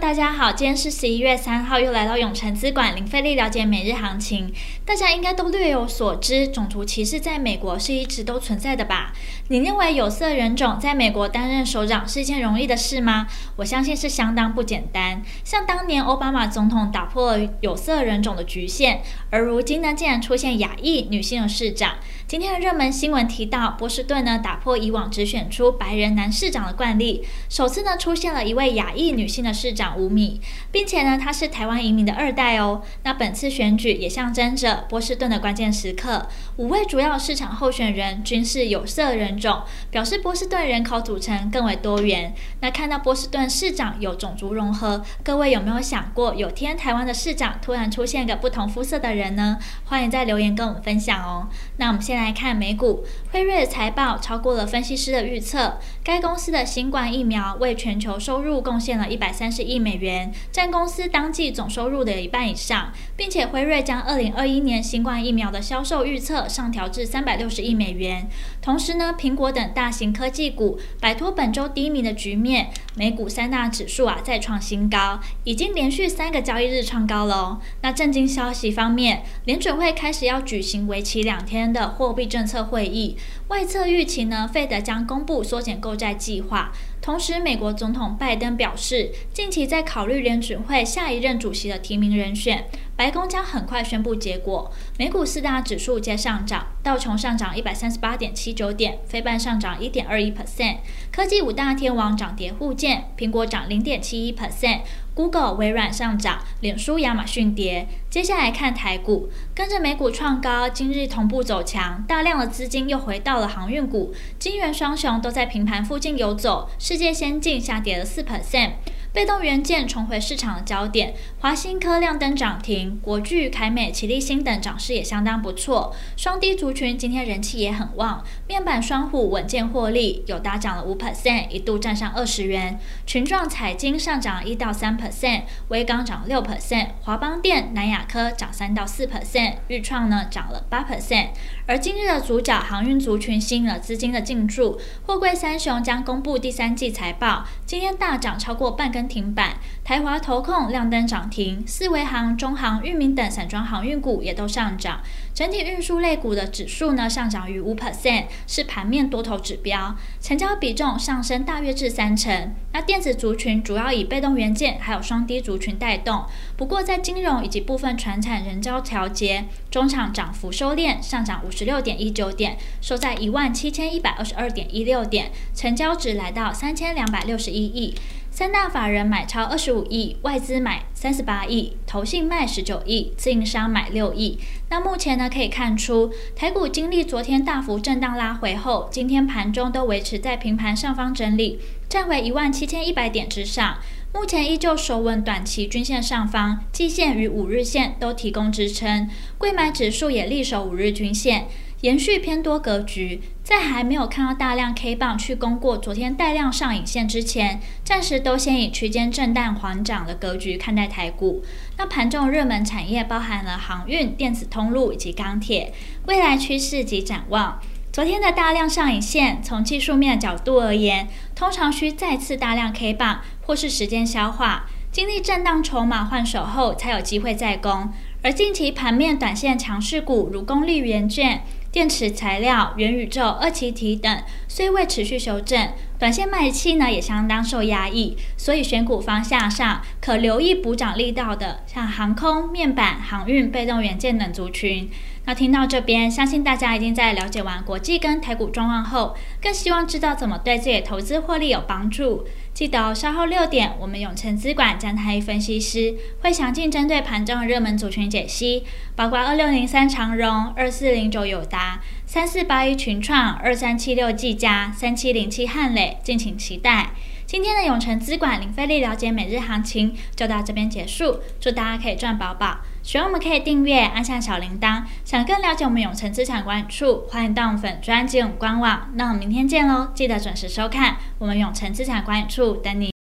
大家好，今天是十一月三号，又来到永诚资管零费力了解每日行情。大家应该都略有所知，种族歧视在美国是一直都存在的吧？你认为有色人种在美国担任首长是一件容易的事吗？我相信是相当不简单。像当年奥巴马总统打破了有色人种的局限，而如今呢，竟然出现亚裔女性的市长。今天的热门新闻提到，波士顿呢打破以往只选出白人男市长的惯例，首次呢出现了一位亚裔女性的市长。长五米，并且呢，他是台湾移民的二代哦。那本次选举也象征着波士顿的关键时刻，五位主要市场候选人均是有色人种，表示波士顿人口组成更为多元。那看到波士顿市长有种族融合，各位有没有想过，有天台湾的市长突然出现个不同肤色的人呢？欢迎在留言跟我们分享哦。那我们先来看美股，辉瑞的财报超过了分析师的预测，该公司的新冠疫苗为全球收入贡献了一百三十亿美元，占公司当季总收入的一半以上，并且辉瑞将二零二一年新冠疫苗的销售预测上调至三百六十亿美元。同时呢，苹果等大型科技股摆脱本周低迷的局面，美股三大指数啊再创新高，已经连续三个交易日创高了。那震惊消息方面，联准会开始要举行为期两天的货币政策会议，外侧预期呢，费德将公布缩减购债计划。同时，美国总统拜登表示，近期在考虑联准会下一任主席的提名人选。白宫将很快宣布结果。美股四大指数皆上涨，道琼上涨一百三十八点七九点，费半上涨一点二一 percent。科技五大天王涨跌互见，苹果涨零点七一 percent，Google、微软上涨，脸书、亚马逊跌。接下来看台股，跟着美股创高，今日同步走强，大量的资金又回到了航运股，金元双雄都在平盘附近游走，世界先进下跌了四 percent。被动元件重回市场的焦点，华新科亮灯涨停，国巨、凯美、奇力新等涨势也相当不错。双低族群今天人气也很旺，面板双虎稳健获利，友达涨了五 percent，一度站上二十元。群状、彩晶上涨一到三 percent，威刚涨六 percent，华邦电、南亚科涨三到四 percent，钰创呢涨了八 percent。而今日的主角航运族群吸引了资金的进驻，货柜三雄将公布第三季财报，今天大涨超过半个。停板，台华投控亮灯涨停，四维航、中航、裕民等散装航运股也都上涨。整体运输类股的指数呢上涨逾五 percent，是盘面多头指标，成交比重上升大约至三成。那电子族群主要以被动元件还有双低族群带动，不过在金融以及部分传产仍遭调节，中场涨幅收敛，上涨五十六点一九点，收在一万七千一百二十二点一六点，成交值来到三千两百六十一亿。三大法人买超二十五亿，外资买三十八亿，投信卖十九亿，自营商买六亿。那目前呢，可以看出台股经历昨天大幅震荡拉回后，今天盘中都维持在平盘上方整理，站回一万七千一百点之上。目前依旧守稳短期均线上方，季线与五日线都提供支撑，贵买指数也力守五日均线。延续偏多格局，在还没有看到大量 K 棒去攻过昨天带量上影线之前，暂时都先以区间震荡缓涨的格局看待台股。那盘中热门产业包含了航运、电子通路以及钢铁，未来趋势及展望。昨天的大量上影线，从技术面角度而言，通常需再次大量 K 棒或是时间消化，经历震荡筹码换手后，才有机会再攻。而近期盘面短线强势股如功率元件、电池材料、元宇宙、二期体等，虽未持续修正，短线卖气呢也相当受压抑，所以选股方向上可留意补涨力道的，像航空、面板、航运、被动元件等族群。那听到这边，相信大家已经在了解完国际跟台股状况后，更希望知道怎么对自己的投资获利有帮助。记得，稍后六点，我们永诚资管张太一分析师会详尽针对盘中的热门族群解析，包括二六零三长荣、二四零九友达、三四八一群创、二三七六技嘉、三七零七汉磊，敬请期待。今天的永诚资管零费力了解每日行情就到这边结束，祝大家可以赚饱饱。喜欢我们可以订阅，按下小铃铛。想更了解我们永诚资产管理处，欢迎到我们粉专及我们官网。那我们明天见喽，记得准时收看我们永诚资产管理处等你。